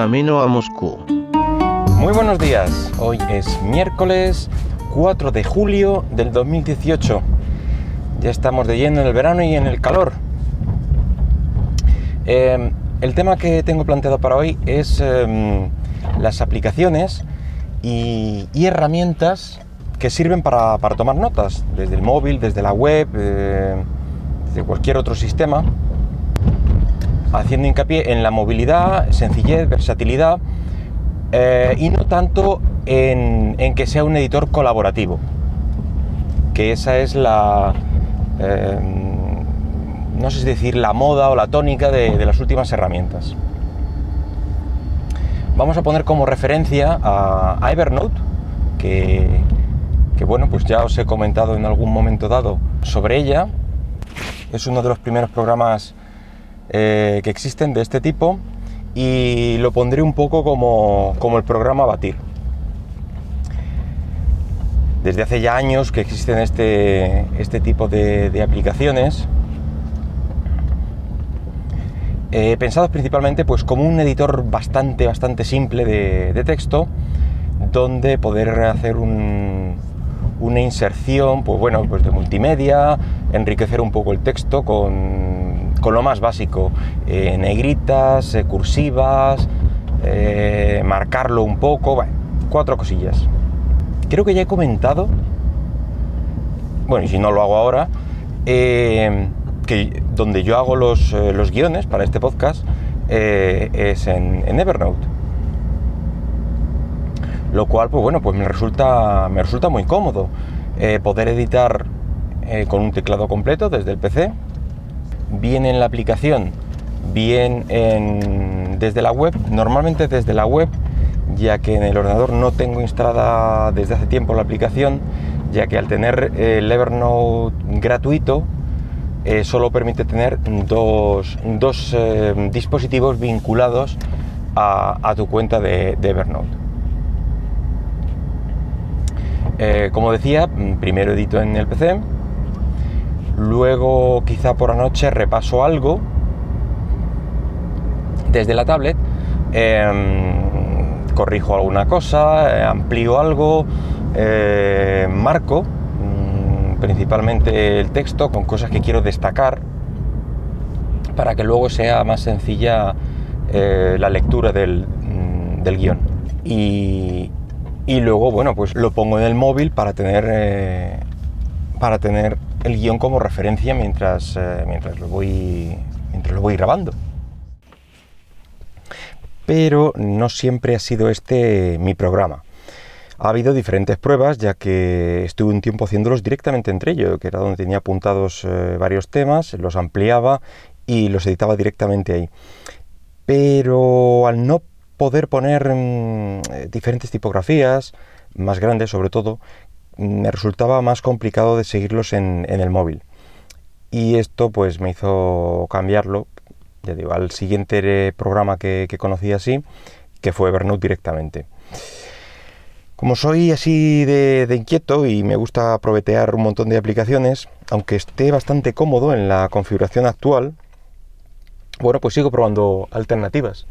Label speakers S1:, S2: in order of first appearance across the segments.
S1: camino a Moscú.
S2: Muy buenos días, hoy es miércoles 4 de julio del 2018. Ya estamos de lleno en el verano y en el calor. Eh, el tema que tengo planteado para hoy es em, las aplicaciones y, herramientas que sirven para, tomar notas, desde el móvil, desde la web, eh, desde cualquier otro sistema, haciendo hincapié en la movilidad, sencillez, versatilidad eh, y no tanto en, que sea un editor colaborativo, que esa es la, eh, no sé si decir, la moda o la tónica de, las últimas herramientas. Vamos a poner como referencia a, Evernote, que, bueno, pues ya os he comentado en algún momento dado sobre ella. Es uno de los primeros programas eh, que existen de este tipo y lo pondré un poco como, el programa Batir. Desde hace ya años que existen este, este tipo de, aplicaciones, eh, pensados principalmente pues, como un editor bastante, bastante simple de, texto, donde poder hacer una inserción pues, bueno, pues de multimedia, enriquecer un poco el texto con con lo más básico, eh, negritas, eh, cursivas, eh, marcarlo un poco, cuatro cosillas. Creo que ya he comentado, bueno, y si no lo hago ahora, que donde yo hago los, guiones para este podcast es en, Evernote. Lo cual, pues bueno, pues me resulta, me resulta muy cómodo poder editar con un teclado completo desde el PC bien en la aplicación, bien desde la web, normalmente desde la web, ya que en el ordenador no tengo instalada desde hace tiempo la aplicación, ya que al tener el Evernote gratuito, eh, solo permite tener dos, eh, dispositivos vinculados a, tu cuenta de, Evernote. Eh, como decía, primero edito en el PC, Luego quizá por la noche repaso algo desde la tablet, em, corrijo alguna cosa, eh, amplío algo, eh, marco mm, principalmente el texto con cosas que quiero destacar para que luego sea más sencilla eh, la lectura del, mm, guion. Y, y, luego, bueno, pues lo pongo en el móvil para tener, para tener el guion como referencia mientras, eh, mientras, lo voy, mientras lo voy grabando. Pero no siempre ha sido este mi programa. Ha habido diferentes pruebas, ya que estuve un tiempo haciéndolos directamente entre ellos, que era donde tenía apuntados eh, varios temas, los ampliaba y los editaba directamente ahí. Pero al no poder poner mm, eh, diferentes tipografías, más grandes sobre todo, me resultaba más complicado de seguirlos en, el móvil. Y esto pues me hizo cambiarlo, ya digo, al siguiente programa que, conocí así, que fue Evernote directamente. Como soy así de, inquieto y me gusta aprovechear un montón de aplicaciones, aunque esté bastante cómodo en la configuración actual, bueno, pues sigo probando alternativas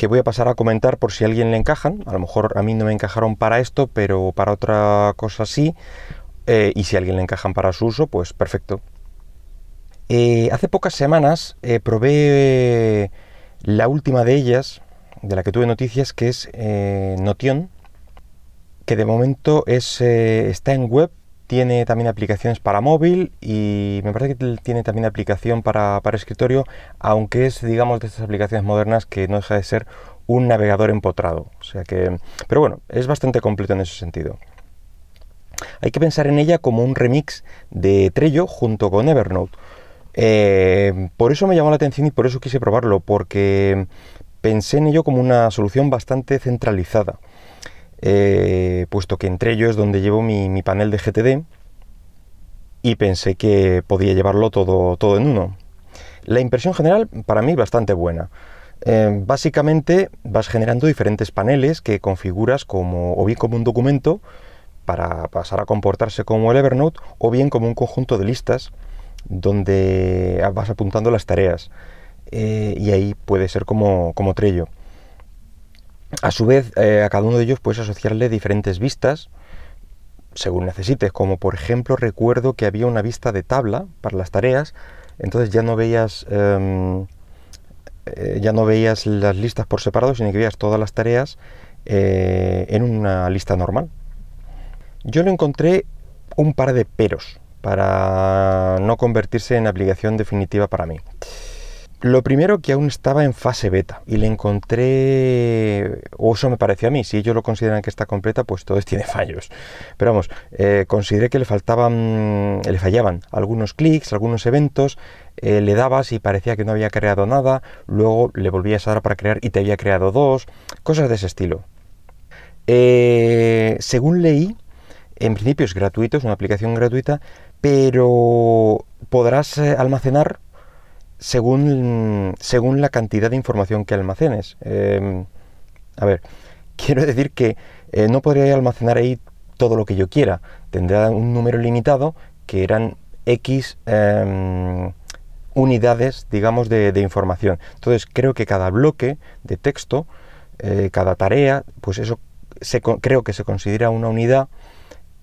S2: que voy a pasar a comentar por si a alguien le encajan. A lo mejor a mí no me encajaron para esto, pero para otra cosa sí. Eh, y si a alguien le encajan para su uso, pues perfecto. Eh, hace pocas semanas eh, probé la última de ellas, de la que tuve noticias, que es Notion, que de momento es, está en web tiene también aplicaciones para móvil y me parece que tiene también aplicación para, escritorio, aunque es, digamos, de estas aplicaciones modernas que no deja de ser un navegador empotrado. O sea que, pero bueno, es bastante completo en ese sentido. Hay que pensar en ella como un remix de Trello junto con Evernote. Eh, por eso me llamó la atención y por eso quise probarlo, porque pensé en ello como una solución bastante centralizada. Eh, puesto que entre ellos es donde llevo mi, panel de GTD y pensé que podía llevarlo todo, todo en uno. La impresión general para mí bastante buena. Eh, básicamente vas generando diferentes paneles que configuras como o bien como un documento para pasar a comportarse como el Evernote o bien como un conjunto de listas donde vas apuntando las tareas eh, y ahí puede ser como, como Trello. A su vez, a cada uno de ellos puedes asociarle diferentes vistas, según necesites, como por ejemplo recuerdo que había una vista de tabla para las tareas, entonces ya no veías em, eh, ya no veías las listas por separado, sino que veías todas las tareas eh, en una lista normal. Yo le encontré un par de peros para no convertirse en aplicación definitiva para mí. Lo primero que aún estaba en fase beta y le encontré, o eso me pareció a mí, si ellos lo consideran que está completa, pues todo tiene fallos. Pero vamos, eh, consideré que le faltaban, le fallaban algunos clics, algunos eventos, eh, le dabas y parecía que no había creado nada, luego le volvías a dar para crear y te había creado dos, cosas de ese estilo. Eh, según leí, en principio es gratuito, es una aplicación gratuita, pero podrás almacenar según, según la cantidad de información que almacenes. Em, a ver, quiero decir que eh, no podría almacenar ahí todo lo que yo quiera. Tendrá un número limitado que eran X em, unidades, digamos, de, información. Entonces creo que cada bloque de texto, eh, cada tarea, pues eso se, creo que se considera una unidad.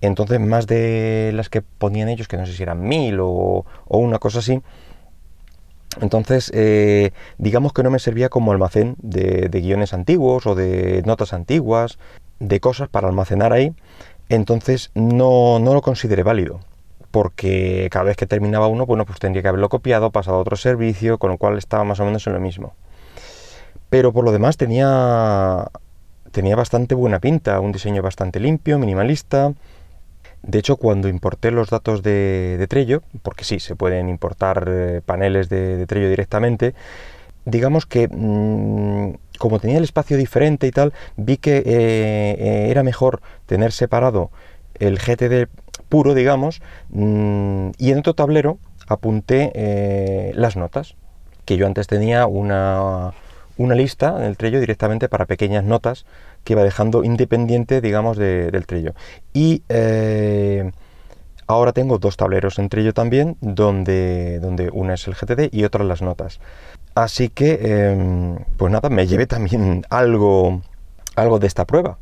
S2: Entonces más de las que ponían ellos, que no sé si eran mil o, o una cosa así, entonces, eh, digamos que no me servía como almacén de, guiones antiguos o de notas antiguas, de cosas para almacenar ahí. Entonces no, lo consideré válido, porque cada vez que terminaba uno, bueno, pues tendría que haberlo copiado, pasado a otro servicio, con lo cual estaba más o menos en lo mismo. Pero por lo demás tenía, tenía bastante buena pinta, un diseño bastante limpio, minimalista, de hecho, cuando importé los datos de, Trello, porque sí, se pueden importar eh, paneles de, Trello directamente, digamos que mm, como tenía el espacio diferente y tal, vi que eh, eh, era mejor tener separado el GTD puro, digamos, mm, y en otro tablero apunté las notas, que yo antes tenía una, una lista en el Trello directamente para pequeñas notas que iba dejando independiente, digamos, del Trello. Y eh, ahora tengo dos tableros en Trello también, donde, donde una es el GTD y otra las notas. Así que, em, pues nada, me llevé también algo, algo de esta prueba.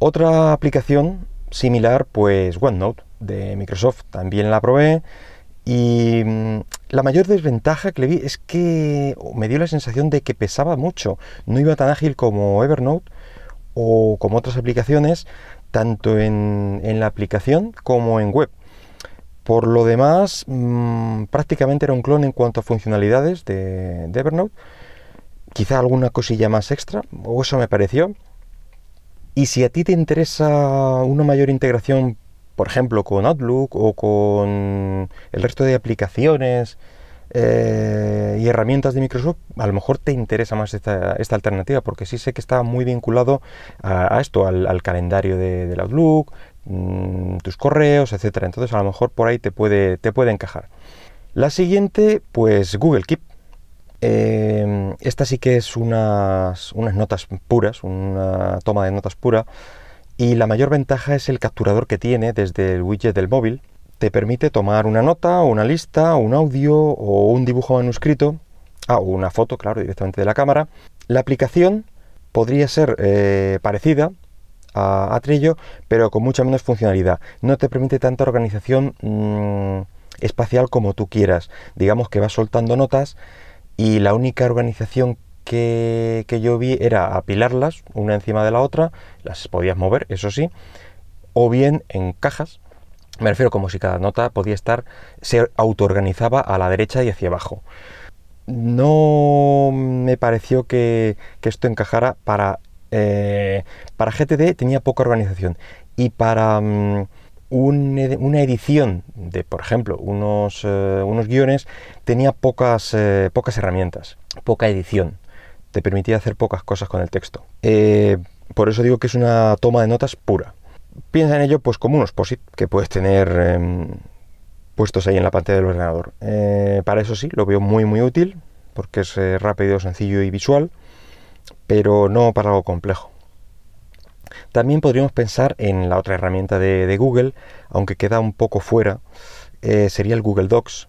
S2: Otra aplicación similar, pues OneNote de Microsoft, también la probé. Y mm, la mayor desventaja que le vi es que me dio la sensación de que pesaba mucho. No iba tan ágil como Evernote o como otras aplicaciones, tanto en, la aplicación como en web. Por lo demás, mm, prácticamente era un clon en cuanto a funcionalidades de, Evernote. Quizá alguna cosilla más extra, o eso me pareció. Y si a ti te interesa una mayor integración por ejemplo, con Outlook o con el resto de aplicaciones eh, y herramientas de Microsoft, a lo mejor te interesa más esta, alternativa, porque sí sé que está muy vinculado a, esto, al, calendario de, del Outlook, mm, tus correos, etcétera. Entonces, a lo mejor por ahí te puede, te puede encajar. La siguiente, pues Google Keep. Eh, esta sí que es unas, unas notas puras, una toma de notas pura y la mayor ventaja es el capturador que tiene desde el widget del móvil. Te permite tomar una nota, una lista, un audio o un dibujo manuscrito, ah, o una foto, claro, directamente de la cámara. La aplicación podría ser eh, parecida a, Trello, pero con mucha menos funcionalidad. No te permite tanta organización mm, espacial como tú quieras. Digamos que vas soltando notas y la única organización que, yo vi era apilarlas una encima de la otra, las podías mover, eso sí, o bien en cajas, me refiero como si cada nota podía estar, se autoorganizaba a la derecha y hacia abajo. No me pareció que, esto encajara para, eh, para GTD, tenía poca organización y para mm, una edición de, por ejemplo, unos, eh, unos guiones, tenía pocas, eh, pocas herramientas, poca edición te permitía hacer pocas cosas con el texto. Por eso digo que es una toma de notas pura. Piensa en ello pues como unos POSIT que puedes tener em, puestos ahí en la pantalla del ordenador. Eh, para eso sí, lo veo muy muy útil porque es eh, rápido, sencillo y visual, pero no para algo complejo. También podríamos pensar en la otra herramienta de, de Google, aunque queda un poco fuera, sería el Google Docs,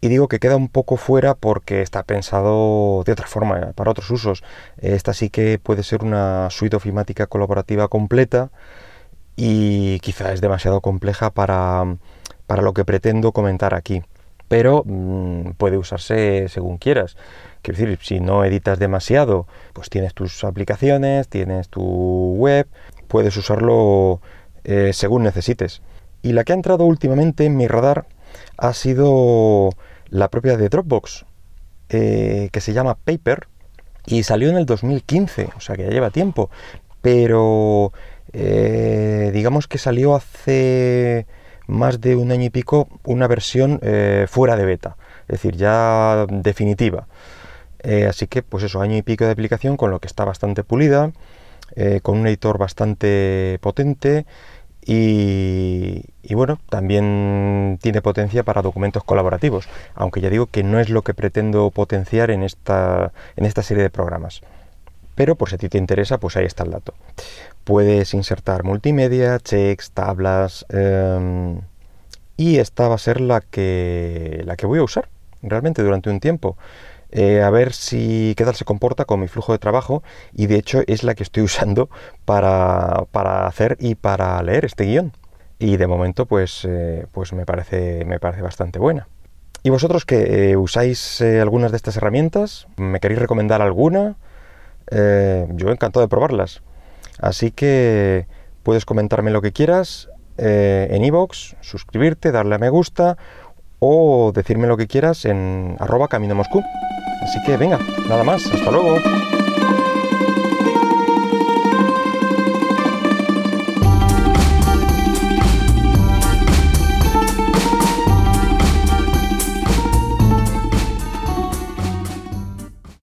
S2: Y digo que queda un poco fuera porque está pensado de otra forma, para otros usos. Esta sí que puede ser una suite ofimática colaborativa completa y quizá es demasiado compleja para, lo que pretendo comentar aquí. Pero mm, puede usarse según quieras. Quiero decir, si no editas demasiado, pues tienes tus aplicaciones, tienes tu web, puedes usarlo eh, según necesites. Y la que ha entrado últimamente en mi radar ha sido la propia de Dropbox, eh, que se llama Paper, y salió en el 2015, o sea que ya lleva tiempo, pero eh, digamos que salió hace más de un año y pico una versión fuera de beta, es decir, ya definitiva. así que, pues eso, año y pico de aplicación con lo que está bastante pulida, con un editor bastante potente y, bueno, también tiene potencia para documentos colaborativos, aunque ya digo que no es lo que pretendo potenciar en esta, en esta serie de programas. Pero por si a ti te interesa, pues ahí está el dato. Puedes insertar multimedia, checks, tablas, em, y esta va a ser la que, la que voy a usar realmente durante un tiempo. Eh, a ver si qué tal se comporta con mi flujo de trabajo y de hecho es la que estoy usando para, hacer y para leer este guion y de momento pues, eh, pues me, parece, me parece bastante buena. ¿Y vosotros que eh, usáis algunas de estas herramientas? ¿Me queréis recomendar alguna? Yo encantado de probarlas. Así que puedes comentarme lo que quieras en iVoox, suscribirte, darle a me gusta o decirme lo que quieras en arroba camino Moscú. Así que venga, nada más, hasta luego.